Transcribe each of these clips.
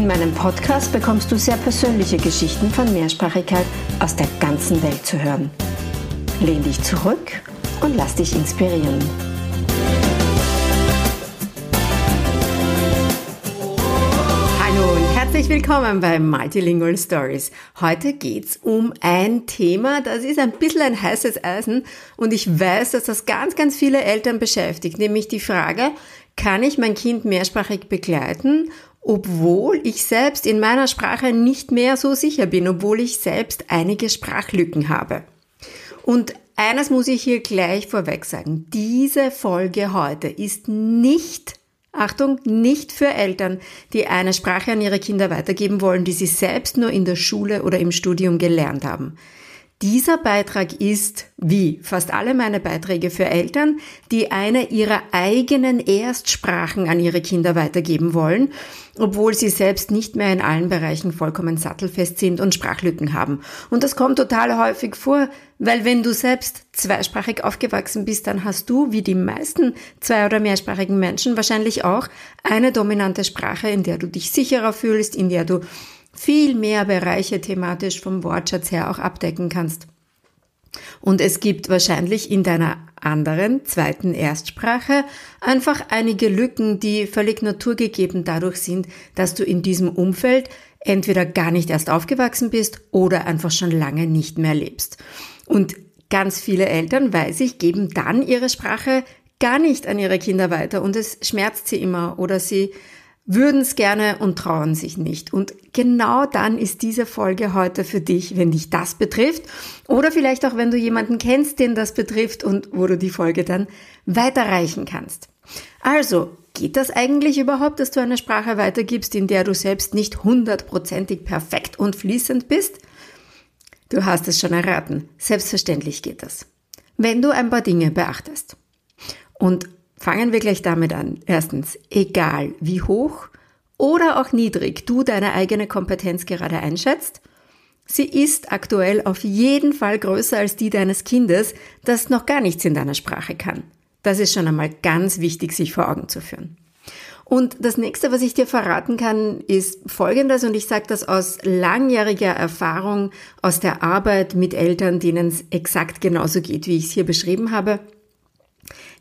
In meinem Podcast bekommst du sehr persönliche Geschichten von Mehrsprachigkeit aus der ganzen Welt zu hören. Lehn dich zurück und lass dich inspirieren. Hallo und herzlich willkommen bei Multilingual Stories. Heute geht's um ein Thema, das ist ein bisschen ein heißes Eisen und ich weiß, dass das ganz, ganz viele Eltern beschäftigt, nämlich die Frage, kann ich mein Kind mehrsprachig begleiten obwohl ich selbst in meiner Sprache nicht mehr so sicher bin, obwohl ich selbst einige Sprachlücken habe. Und eines muss ich hier gleich vorweg sagen. Diese Folge heute ist nicht, Achtung, nicht für Eltern, die eine Sprache an ihre Kinder weitergeben wollen, die sie selbst nur in der Schule oder im Studium gelernt haben. Dieser Beitrag ist, wie fast alle meine Beiträge für Eltern, die eine ihrer eigenen Erstsprachen an ihre Kinder weitergeben wollen, obwohl sie selbst nicht mehr in allen Bereichen vollkommen sattelfest sind und Sprachlücken haben. Und das kommt total häufig vor, weil wenn du selbst zweisprachig aufgewachsen bist, dann hast du, wie die meisten zwei- oder mehrsprachigen Menschen, wahrscheinlich auch eine dominante Sprache, in der du dich sicherer fühlst, in der du viel mehr Bereiche thematisch vom Wortschatz her auch abdecken kannst. Und es gibt wahrscheinlich in deiner anderen, zweiten Erstsprache einfach einige Lücken, die völlig naturgegeben dadurch sind, dass du in diesem Umfeld entweder gar nicht erst aufgewachsen bist oder einfach schon lange nicht mehr lebst. Und ganz viele Eltern, weiß ich, geben dann ihre Sprache gar nicht an ihre Kinder weiter und es schmerzt sie immer oder sie würden es gerne und trauen sich nicht. Und genau dann ist diese Folge heute für dich, wenn dich das betrifft oder vielleicht auch, wenn du jemanden kennst, den das betrifft und wo du die Folge dann weiterreichen kannst. Also, geht das eigentlich überhaupt, dass du eine Sprache weitergibst, in der du selbst nicht hundertprozentig perfekt und fließend bist? Du hast es schon erraten. Selbstverständlich geht das. Wenn du ein paar Dinge beachtest. Und Fangen wir gleich damit an. Erstens, egal wie hoch oder auch niedrig du deine eigene Kompetenz gerade einschätzt, sie ist aktuell auf jeden Fall größer als die deines Kindes, das noch gar nichts in deiner Sprache kann. Das ist schon einmal ganz wichtig, sich vor Augen zu führen. Und das nächste, was ich dir verraten kann, ist Folgendes, und ich sage das aus langjähriger Erfahrung, aus der Arbeit mit Eltern, denen es exakt genauso geht, wie ich es hier beschrieben habe.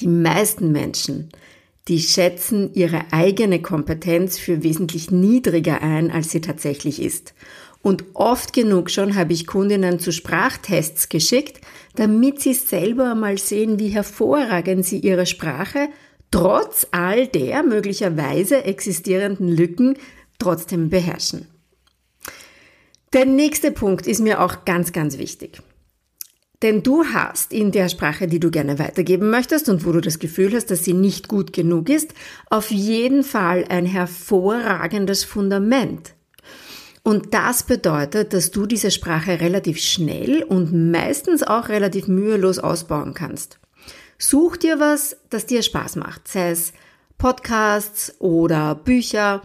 Die meisten Menschen, die schätzen ihre eigene Kompetenz für wesentlich niedriger ein, als sie tatsächlich ist. Und oft genug schon habe ich Kundinnen zu Sprachtests geschickt, damit sie selber mal sehen, wie hervorragend sie ihre Sprache trotz all der möglicherweise existierenden Lücken trotzdem beherrschen. Der nächste Punkt ist mir auch ganz, ganz wichtig. Denn du hast in der Sprache, die du gerne weitergeben möchtest und wo du das Gefühl hast, dass sie nicht gut genug ist, auf jeden Fall ein hervorragendes Fundament. Und das bedeutet, dass du diese Sprache relativ schnell und meistens auch relativ mühelos ausbauen kannst. Such dir was, das dir Spaß macht, sei es Podcasts oder Bücher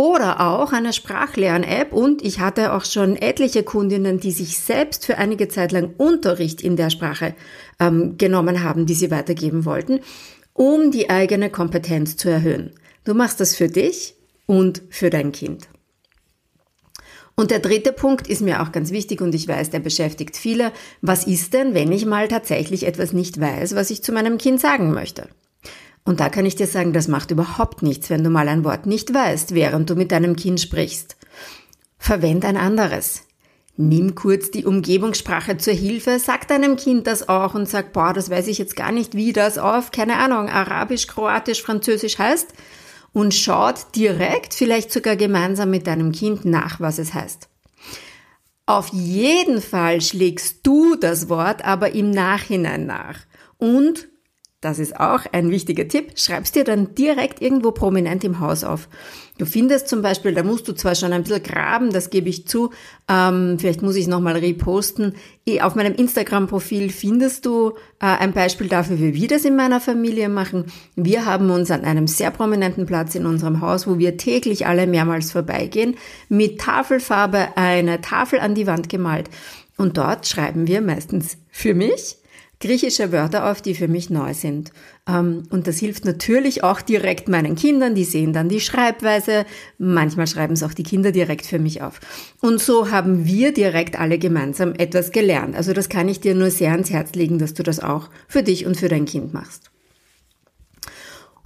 oder auch eine Sprachlern-App und ich hatte auch schon etliche Kundinnen, die sich selbst für einige Zeit lang Unterricht in der Sprache ähm, genommen haben, die sie weitergeben wollten, um die eigene Kompetenz zu erhöhen. Du machst das für dich und für dein Kind. Und der dritte Punkt ist mir auch ganz wichtig und ich weiß, der beschäftigt viele. Was ist denn, wenn ich mal tatsächlich etwas nicht weiß, was ich zu meinem Kind sagen möchte? Und da kann ich dir sagen, das macht überhaupt nichts, wenn du mal ein Wort nicht weißt, während du mit deinem Kind sprichst. Verwend ein anderes. Nimm kurz die Umgebungssprache zur Hilfe, sag deinem Kind das auch und sag, boah, das weiß ich jetzt gar nicht, wie das auf, keine Ahnung, Arabisch, Kroatisch, Französisch heißt und schaut direkt, vielleicht sogar gemeinsam mit deinem Kind nach, was es heißt. Auf jeden Fall schlägst du das Wort aber im Nachhinein nach und das ist auch ein wichtiger Tipp, schreibst dir dann direkt irgendwo prominent im Haus auf. Du findest zum Beispiel, da musst du zwar schon ein bisschen graben, das gebe ich zu, ähm, vielleicht muss ich es nochmal reposten. Auf meinem Instagram-Profil findest du äh, ein Beispiel dafür, wie wir das in meiner Familie machen. Wir haben uns an einem sehr prominenten Platz in unserem Haus, wo wir täglich alle mehrmals vorbeigehen, mit Tafelfarbe eine Tafel an die Wand gemalt. Und dort schreiben wir meistens für mich griechische Wörter auf, die für mich neu sind. Ähm, und das hilft natürlich auch direkt meinen Kindern, die sehen dann die Schreibweise. Manchmal schreiben es auch die Kinder direkt für mich auf. Und so haben wir direkt alle gemeinsam etwas gelernt. Also das kann ich dir nur sehr ans Herz legen, dass du das auch für dich und für dein Kind machst.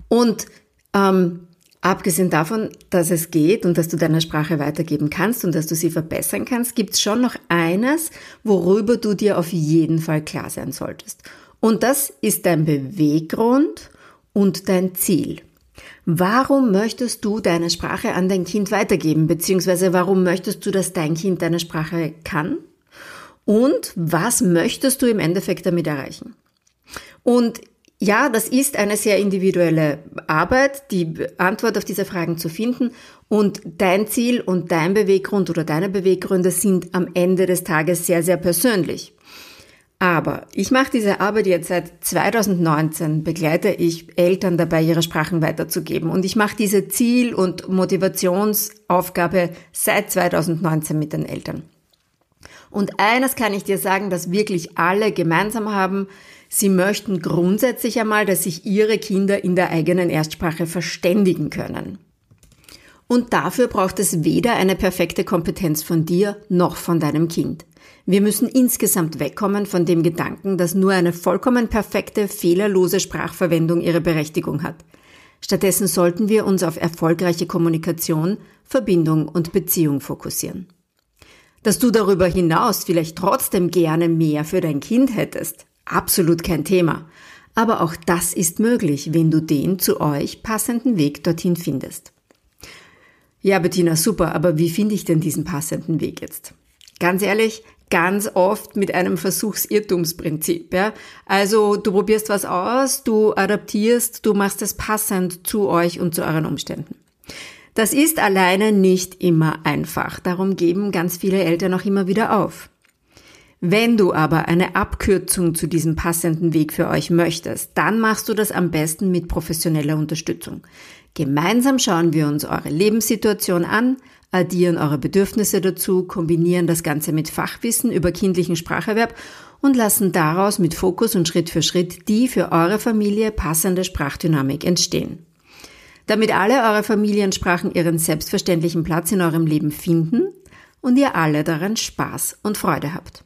Und ähm, Abgesehen davon, dass es geht und dass du deine Sprache weitergeben kannst und dass du sie verbessern kannst, gibt es schon noch eines, worüber du dir auf jeden Fall klar sein solltest. Und das ist dein Beweggrund und dein Ziel. Warum möchtest du deine Sprache an dein Kind weitergeben? Beziehungsweise warum möchtest du, dass dein Kind deine Sprache kann? Und was möchtest du im Endeffekt damit erreichen? Und ja, das ist eine sehr individuelle Arbeit, die Antwort auf diese Fragen zu finden. Und dein Ziel und dein Beweggrund oder deine Beweggründe sind am Ende des Tages sehr, sehr persönlich. Aber ich mache diese Arbeit jetzt seit 2019, begleite ich Eltern dabei, ihre Sprachen weiterzugeben. Und ich mache diese Ziel- und Motivationsaufgabe seit 2019 mit den Eltern. Und eines kann ich dir sagen, dass wirklich alle gemeinsam haben, Sie möchten grundsätzlich einmal, dass sich Ihre Kinder in der eigenen Erstsprache verständigen können. Und dafür braucht es weder eine perfekte Kompetenz von dir noch von deinem Kind. Wir müssen insgesamt wegkommen von dem Gedanken, dass nur eine vollkommen perfekte, fehlerlose Sprachverwendung ihre Berechtigung hat. Stattdessen sollten wir uns auf erfolgreiche Kommunikation, Verbindung und Beziehung fokussieren. Dass du darüber hinaus vielleicht trotzdem gerne mehr für dein Kind hättest, Absolut kein Thema. Aber auch das ist möglich, wenn du den zu euch passenden Weg dorthin findest. Ja, Bettina, super, aber wie finde ich denn diesen passenden Weg jetzt? Ganz ehrlich, ganz oft mit einem Versuchsirrtumsprinzip. Ja? Also du probierst was aus, du adaptierst, du machst es passend zu euch und zu euren Umständen. Das ist alleine nicht immer einfach. Darum geben ganz viele Eltern auch immer wieder auf. Wenn du aber eine Abkürzung zu diesem passenden Weg für euch möchtest, dann machst du das am besten mit professioneller Unterstützung. Gemeinsam schauen wir uns eure Lebenssituation an, addieren eure Bedürfnisse dazu, kombinieren das Ganze mit Fachwissen über kindlichen Spracherwerb und lassen daraus mit Fokus und Schritt für Schritt die für eure Familie passende Sprachdynamik entstehen. Damit alle eure Familiensprachen ihren selbstverständlichen Platz in eurem Leben finden und ihr alle daran Spaß und Freude habt.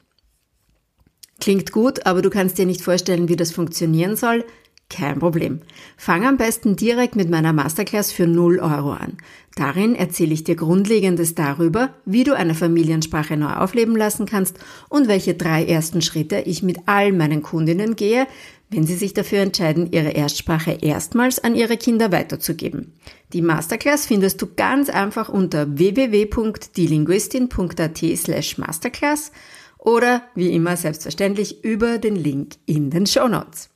Klingt gut, aber du kannst dir nicht vorstellen, wie das funktionieren soll? Kein Problem. Fang am besten direkt mit meiner Masterclass für 0 Euro an. Darin erzähle ich dir Grundlegendes darüber, wie du eine Familiensprache neu aufleben lassen kannst und welche drei ersten Schritte ich mit all meinen Kundinnen gehe, wenn sie sich dafür entscheiden, ihre Erstsprache erstmals an ihre Kinder weiterzugeben. Die Masterclass findest du ganz einfach unter www.dielinguistin.at slash masterclass oder wie immer selbstverständlich über den Link in den Show Notes.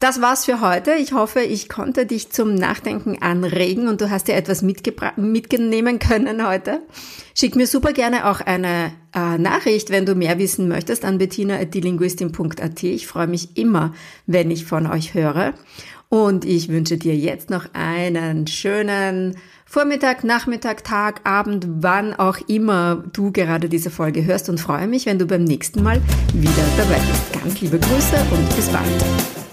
Das war's für heute. Ich hoffe, ich konnte dich zum Nachdenken anregen und du hast dir etwas mitnehmen können heute. Schick mir super gerne auch eine äh, Nachricht, wenn du mehr wissen möchtest, an bettina.dilinguistin.at. Ich freue mich immer, wenn ich von euch höre. Und ich wünsche dir jetzt noch einen schönen Vormittag, Nachmittag, Tag, Abend, wann auch immer du gerade diese Folge hörst und freue mich, wenn du beim nächsten Mal wieder dabei bist. Ganz liebe Grüße und bis bald.